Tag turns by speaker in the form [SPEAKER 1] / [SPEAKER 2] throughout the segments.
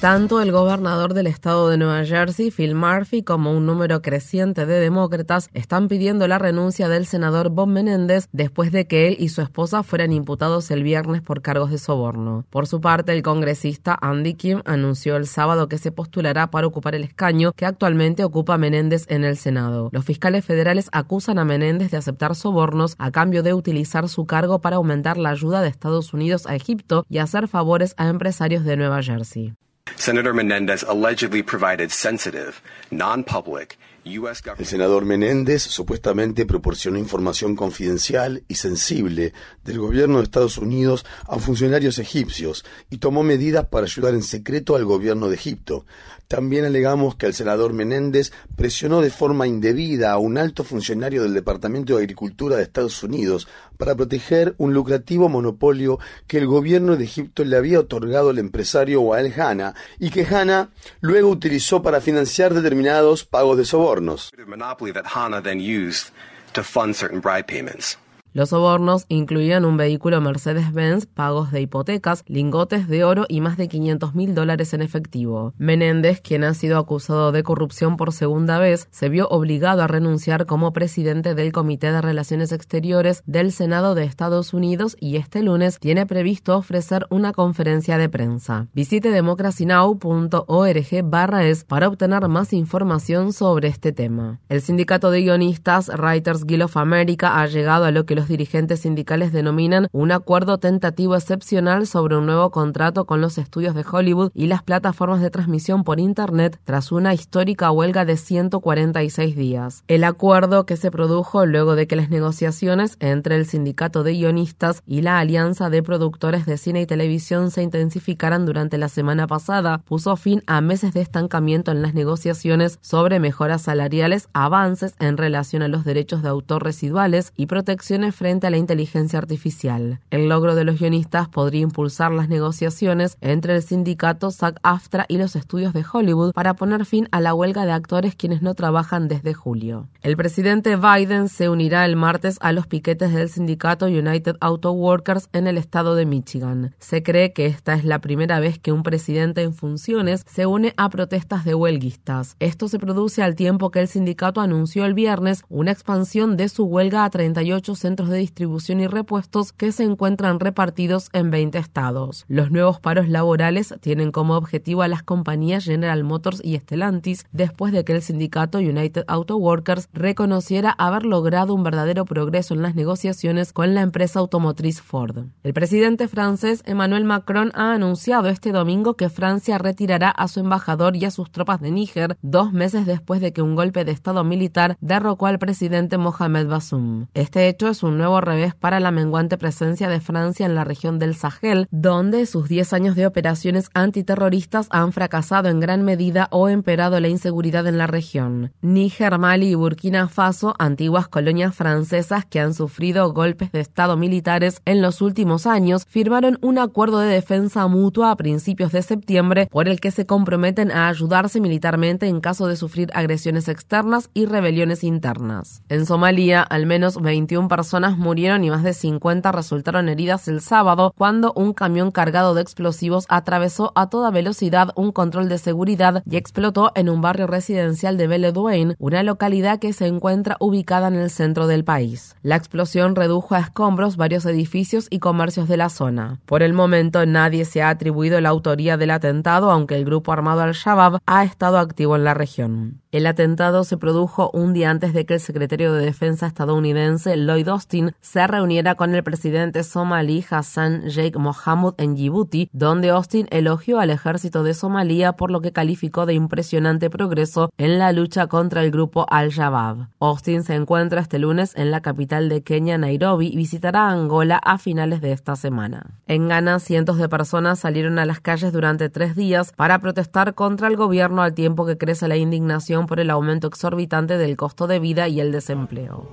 [SPEAKER 1] Tanto el gobernador del estado de Nueva Jersey, Phil Murphy, como un número creciente de demócratas están pidiendo la renuncia del senador Bob Menéndez después de que él y su esposa fueran imputados el viernes por cargos de soborno. Por su parte, el congresista Andy Kim anunció el sábado que se postulará para ocupar el escaño que actualmente ocupa Menéndez en el Senado. Los fiscales federales acusan a Menéndez de aceptar sobornos a cambio de utilizar su cargo para aumentar la ayuda de Estados Unidos a Egipto y hacer favores a empresarios de Nueva Jersey.
[SPEAKER 2] Senator Menendez allegedly provided sensitive, non-public
[SPEAKER 3] el senador Menéndez supuestamente proporcionó información confidencial y sensible del gobierno de Estados Unidos a funcionarios egipcios y tomó medidas para ayudar en secreto al gobierno de Egipto. También alegamos que el senador Menéndez presionó de forma indebida a un alto funcionario del Departamento de Agricultura de Estados Unidos para proteger un lucrativo monopolio que el gobierno de Egipto le había otorgado al empresario Wael Hanna y que Hanna luego utilizó para financiar determinados pagos de soborno. gobiernos.
[SPEAKER 2] Monopoly that Hana then used to fund certain bribe payments.
[SPEAKER 1] Los sobornos incluían un vehículo Mercedes-Benz, pagos de hipotecas, lingotes de oro y más de 500 mil dólares en efectivo. Menéndez, quien ha sido acusado de corrupción por segunda vez, se vio obligado a renunciar como presidente del Comité de Relaciones Exteriores del Senado de Estados Unidos y este lunes tiene previsto ofrecer una conferencia de prensa. Visite democracynow.org barra es para obtener más información sobre este tema. El sindicato de guionistas Writers Guild of America ha llegado a lo que los dirigentes sindicales denominan un acuerdo tentativo excepcional sobre un nuevo contrato con los estudios de Hollywood y las plataformas de transmisión por Internet tras una histórica huelga de 146 días. El acuerdo que se produjo luego de que las negociaciones entre el sindicato de guionistas y la Alianza de Productores de Cine y Televisión se intensificaran durante la semana pasada puso fin a meses de estancamiento en las negociaciones sobre mejoras salariales, avances en relación a los derechos de autor residuales y protecciones frente a la inteligencia artificial. El logro de los guionistas podría impulsar las negociaciones entre el sindicato SAG-AFTRA y los estudios de Hollywood para poner fin a la huelga de actores quienes no trabajan desde julio. El presidente Biden se unirá el martes a los piquetes del sindicato United Auto Workers en el estado de Michigan. Se cree que esta es la primera vez que un presidente en funciones se une a protestas de huelguistas. Esto se produce al tiempo que el sindicato anunció el viernes una expansión de su huelga a 38 centros de distribución y repuestos que se encuentran repartidos en 20 estados. Los nuevos paros laborales tienen como objetivo a las compañías General Motors y Stellantis después de que el sindicato United Auto Workers reconociera haber logrado un verdadero progreso en las negociaciones con la empresa automotriz Ford. El presidente francés Emmanuel Macron ha anunciado este domingo que Francia retirará a su embajador y a sus tropas de Níger dos meses después de que un golpe de estado militar derrocó al presidente Mohamed Bazoum. Este hecho es un un nuevo revés para la menguante presencia de Francia en la región del Sahel, donde sus 10 años de operaciones antiterroristas han fracasado en gran medida o emperado la inseguridad en la región. Níger, Mali y Burkina Faso, antiguas colonias francesas que han sufrido golpes de Estado militares en los últimos años, firmaron un acuerdo de defensa mutua a principios de septiembre por el que se comprometen a ayudarse militarmente en caso de sufrir agresiones externas y rebeliones internas. En Somalia, al menos 21 personas murieron y más de 50 resultaron heridas el sábado cuando un camión cargado de explosivos atravesó a toda velocidad un control de seguridad y explotó en un barrio residencial de Beledweyne, una localidad que se encuentra ubicada en el centro del país. La explosión redujo a escombros varios edificios y comercios de la zona. Por el momento nadie se ha atribuido la autoría del atentado, aunque el grupo armado Al-Shabaab ha estado activo en la región. El atentado se produjo un día antes de que el secretario de Defensa estadounidense Lloyd Austin se reuniera con el presidente somalí Hassan Sheikh Mohamud en Djibouti, donde Austin elogió al ejército de Somalia por lo que calificó de impresionante progreso en la lucha contra el grupo Al-Shabaab. Austin se encuentra este lunes en la capital de Kenia, Nairobi, y visitará Angola a finales de esta semana. En Ghana, cientos de personas salieron a las calles durante tres días para protestar contra el gobierno al tiempo que crece la indignación por el aumento exorbitante del costo de vida y el desempleo.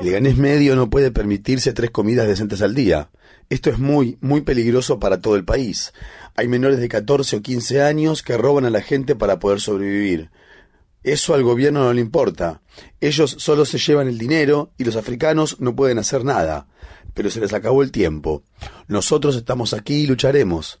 [SPEAKER 3] El ganés medio no puede permitirse tres comidas decentes al día. Esto es muy, muy peligroso para todo el país. Hay menores de 14 o 15 años que roban a la gente para poder sobrevivir. Eso al gobierno no le importa. Ellos solo se llevan el dinero y los africanos no pueden hacer nada. Pero se les acabó el tiempo. Nosotros estamos aquí y lucharemos.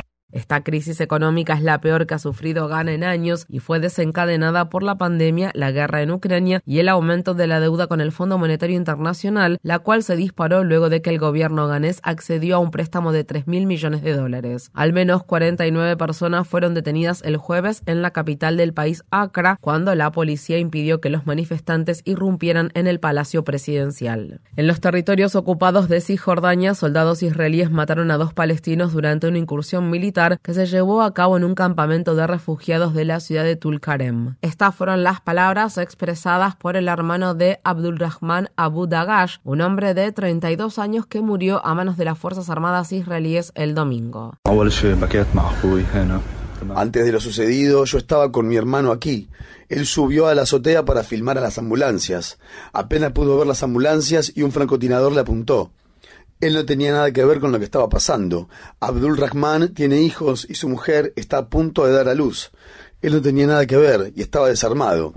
[SPEAKER 1] Esta crisis económica es la peor que ha sufrido Ghana en años y fue desencadenada por la pandemia, la guerra en Ucrania y el aumento de la deuda con el Fondo Monetario Internacional, la cual se disparó luego de que el gobierno ganés accedió a un préstamo de 3 mil millones de dólares. Al menos 49 personas fueron detenidas el jueves en la capital del país, Accra, cuando la policía impidió que los manifestantes irrumpieran en el palacio presidencial. En los territorios ocupados de Cisjordania, soldados israelíes mataron a dos palestinos durante una incursión militar que se llevó a cabo en un campamento de refugiados de la ciudad de Tulkarem. Estas fueron las palabras expresadas por el hermano de Abdulrahman Abu Dagash, un hombre de 32 años que murió a manos de las Fuerzas Armadas israelíes el domingo.
[SPEAKER 3] Antes de lo sucedido, yo estaba con mi hermano aquí. Él subió a la azotea para filmar a las ambulancias. Apenas pudo ver las ambulancias y un francotirador le apuntó. Él no tenía nada que ver con lo que estaba pasando. Abdul Rahman tiene hijos y su mujer está a punto de dar a luz. Él no tenía nada que ver y estaba desarmado.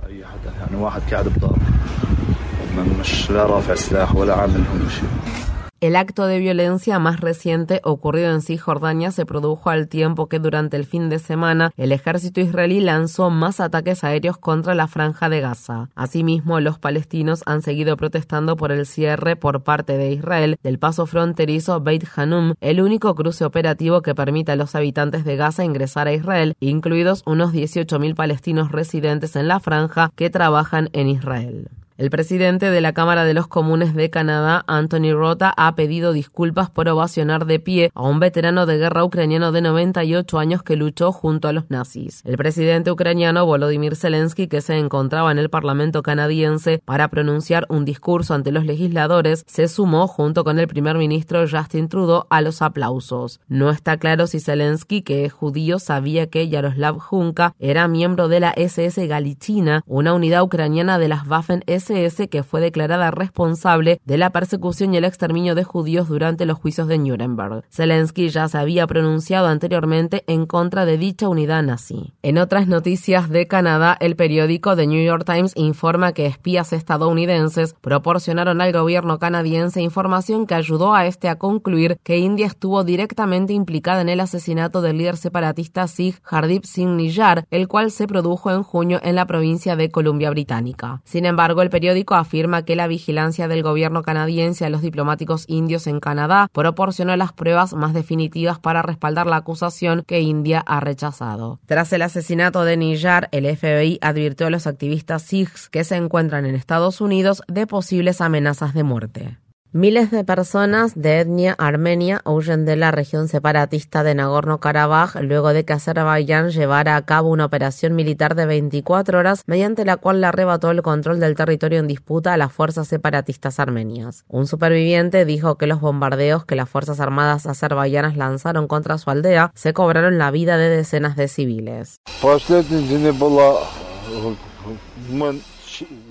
[SPEAKER 1] El acto de violencia más reciente ocurrido en Cisjordania se produjo al tiempo que durante el fin de semana el ejército israelí lanzó más ataques aéreos contra la franja de Gaza. Asimismo, los palestinos han seguido protestando por el cierre por parte de Israel del paso fronterizo Beit Hanum, el único cruce operativo que permite a los habitantes de Gaza ingresar a Israel, incluidos unos 18.000 palestinos residentes en la franja que trabajan en Israel. El presidente de la Cámara de los Comunes de Canadá, Anthony Rota, ha pedido disculpas por ovacionar de pie a un veterano de guerra ucraniano de 98 años que luchó junto a los nazis. El presidente ucraniano Volodymyr Zelensky, que se encontraba en el Parlamento canadiense para pronunciar un discurso ante los legisladores, se sumó junto con el primer ministro Justin Trudeau a los aplausos. No está claro si Zelensky, que es judío, sabía que Yaroslav Junka era miembro de la SS Galichina, una unidad ucraniana de las Waffen-SS que fue declarada responsable de la persecución y el exterminio de judíos durante los juicios de Nuremberg. Zelensky ya se había pronunciado anteriormente en contra de dicha unidad nazi. En otras noticias de Canadá, el periódico The New York Times informa que espías estadounidenses proporcionaron al gobierno canadiense información que ayudó a este a concluir que India estuvo directamente implicada en el asesinato del líder separatista Sikh Hardip Singh Niyar, el cual se produjo en junio en la provincia de Columbia Británica. Sin embargo, el periódico afirma que la vigilancia del gobierno canadiense a los diplomáticos indios en Canadá proporcionó las pruebas más definitivas para respaldar la acusación que India ha rechazado. Tras el asesinato de Niyar, el FBI advirtió a los activistas Sikhs que se encuentran en Estados Unidos de posibles amenazas de muerte. Miles de personas de etnia armenia huyen de la región separatista de Nagorno-Karabaj luego de que Azerbaiyán llevara a cabo una operación militar de 24 horas mediante la cual le arrebató el control del territorio en disputa a las fuerzas separatistas armenias. Un superviviente dijo que los bombardeos que las Fuerzas Armadas azerbaiyanas lanzaron contra su aldea se cobraron la vida de decenas de civiles.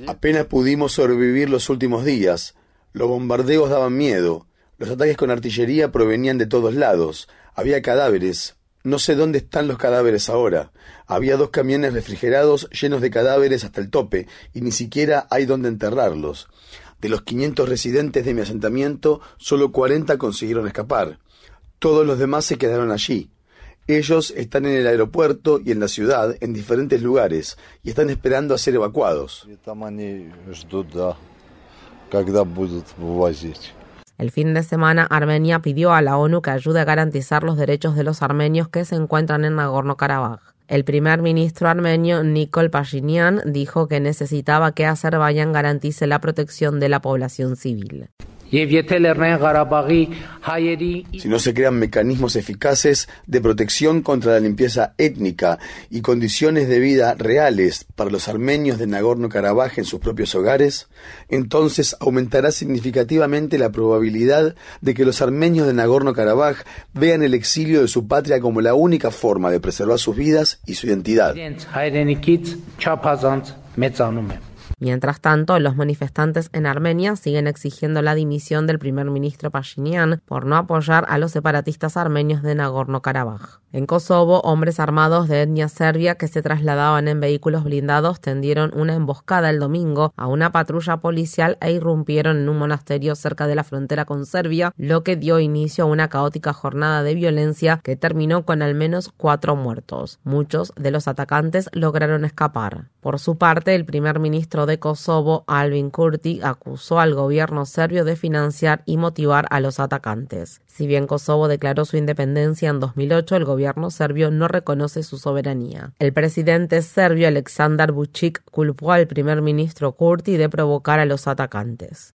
[SPEAKER 3] Apenas pudimos sobrevivir los últimos días. Los bombardeos daban miedo. Los ataques con artillería provenían de todos lados. Había cadáveres. No sé dónde están los cadáveres ahora. Había dos camiones refrigerados llenos de cadáveres hasta el tope y ni siquiera hay dónde enterrarlos. De los 500 residentes de mi asentamiento, solo 40 consiguieron escapar. Todos los demás se quedaron allí. Ellos están en el aeropuerto y en la ciudad, en diferentes lugares, y están esperando a ser evacuados.
[SPEAKER 1] El fin de semana, Armenia pidió a la ONU que ayude a garantizar los derechos de los armenios que se encuentran en Nagorno-Karabaj. El primer ministro armenio Nikol Pashinyan dijo que necesitaba que Azerbaiyán garantice la protección de la población civil.
[SPEAKER 3] Si no se crean mecanismos eficaces de protección contra la limpieza étnica y condiciones de vida reales para los armenios de Nagorno-Karabaj en sus propios hogares, entonces aumentará significativamente la probabilidad de que los armenios de Nagorno-Karabaj vean el exilio de su patria como la única forma de preservar sus vidas y su identidad.
[SPEAKER 1] Mientras tanto, los manifestantes en Armenia siguen exigiendo la dimisión del primer ministro Pashinyan por no apoyar a los separatistas armenios de Nagorno-Karabaj. En Kosovo, hombres armados de etnia serbia que se trasladaban en vehículos blindados tendieron una emboscada el domingo a una patrulla policial e irrumpieron en un monasterio cerca de la frontera con Serbia, lo que dio inicio a una caótica jornada de violencia que terminó con al menos cuatro muertos. Muchos de los atacantes lograron escapar. Por su parte, el primer ministro de Kosovo, Albin Kurti, acusó al gobierno serbio de financiar y motivar a los atacantes. Si bien Kosovo declaró su independencia en 2008, el gobierno serbio no reconoce su soberanía. El presidente serbio Aleksandar Vučić culpó al primer ministro Kurti de provocar a los atacantes.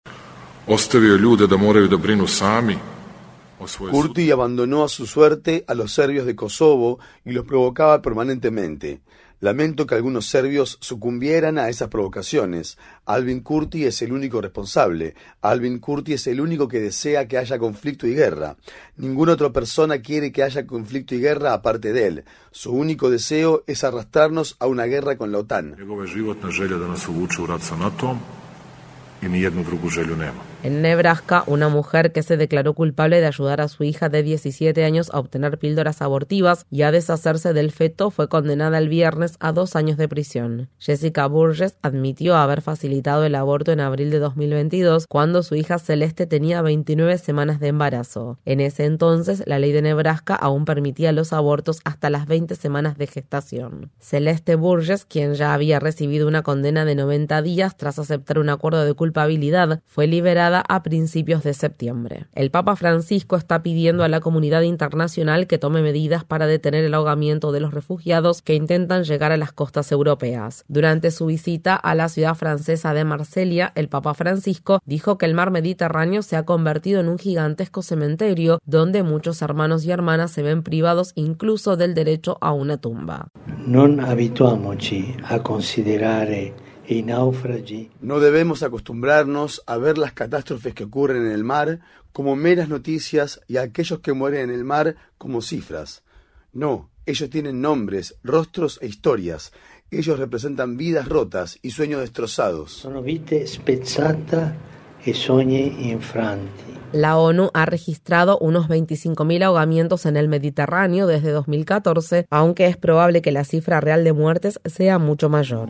[SPEAKER 3] Kurti abandonó a su suerte a los serbios de Kosovo y los provocaba permanentemente. Lamento que algunos serbios sucumbieran a esas provocaciones. Alvin Kurti es el único responsable. Alvin Kurti es el único que desea que haya conflicto y guerra. Ninguna otra persona quiere que haya conflicto y guerra aparte de él. Su único deseo es arrastrarnos a una guerra con la OTAN.
[SPEAKER 1] En Nebraska, una mujer que se declaró culpable de ayudar a su hija de 17 años a obtener píldoras abortivas y a deshacerse del feto fue condenada el viernes a dos años de prisión. Jessica Burgess admitió haber facilitado el aborto en abril de 2022 cuando su hija Celeste tenía 29 semanas de embarazo. En ese entonces, la ley de Nebraska aún permitía los abortos hasta las 20 semanas de gestación. Celeste Burgess, quien ya había recibido una condena de 90 días tras aceptar un acuerdo de culpabilidad, fue liberada a principios de septiembre. El Papa Francisco está pidiendo a la comunidad internacional que tome medidas para detener el ahogamiento de los refugiados que intentan llegar a las costas europeas. Durante su visita a la ciudad francesa de Marsella, el Papa Francisco dijo que el mar Mediterráneo se ha convertido en un gigantesco cementerio donde muchos hermanos y hermanas se ven privados incluso del derecho a una tumba.
[SPEAKER 4] Non abituamoci a considerare
[SPEAKER 3] no debemos acostumbrarnos a ver las catástrofes que ocurren en el mar como meras noticias y a aquellos que mueren en el mar como cifras. No, ellos tienen nombres, rostros e historias. Ellos representan vidas rotas y sueños destrozados.
[SPEAKER 4] Sono vite spezzate e sogni infranti.
[SPEAKER 1] La ONU ha registrado unos 25.000 ahogamientos en el Mediterráneo desde 2014, aunque es probable que la cifra real de muertes sea mucho mayor.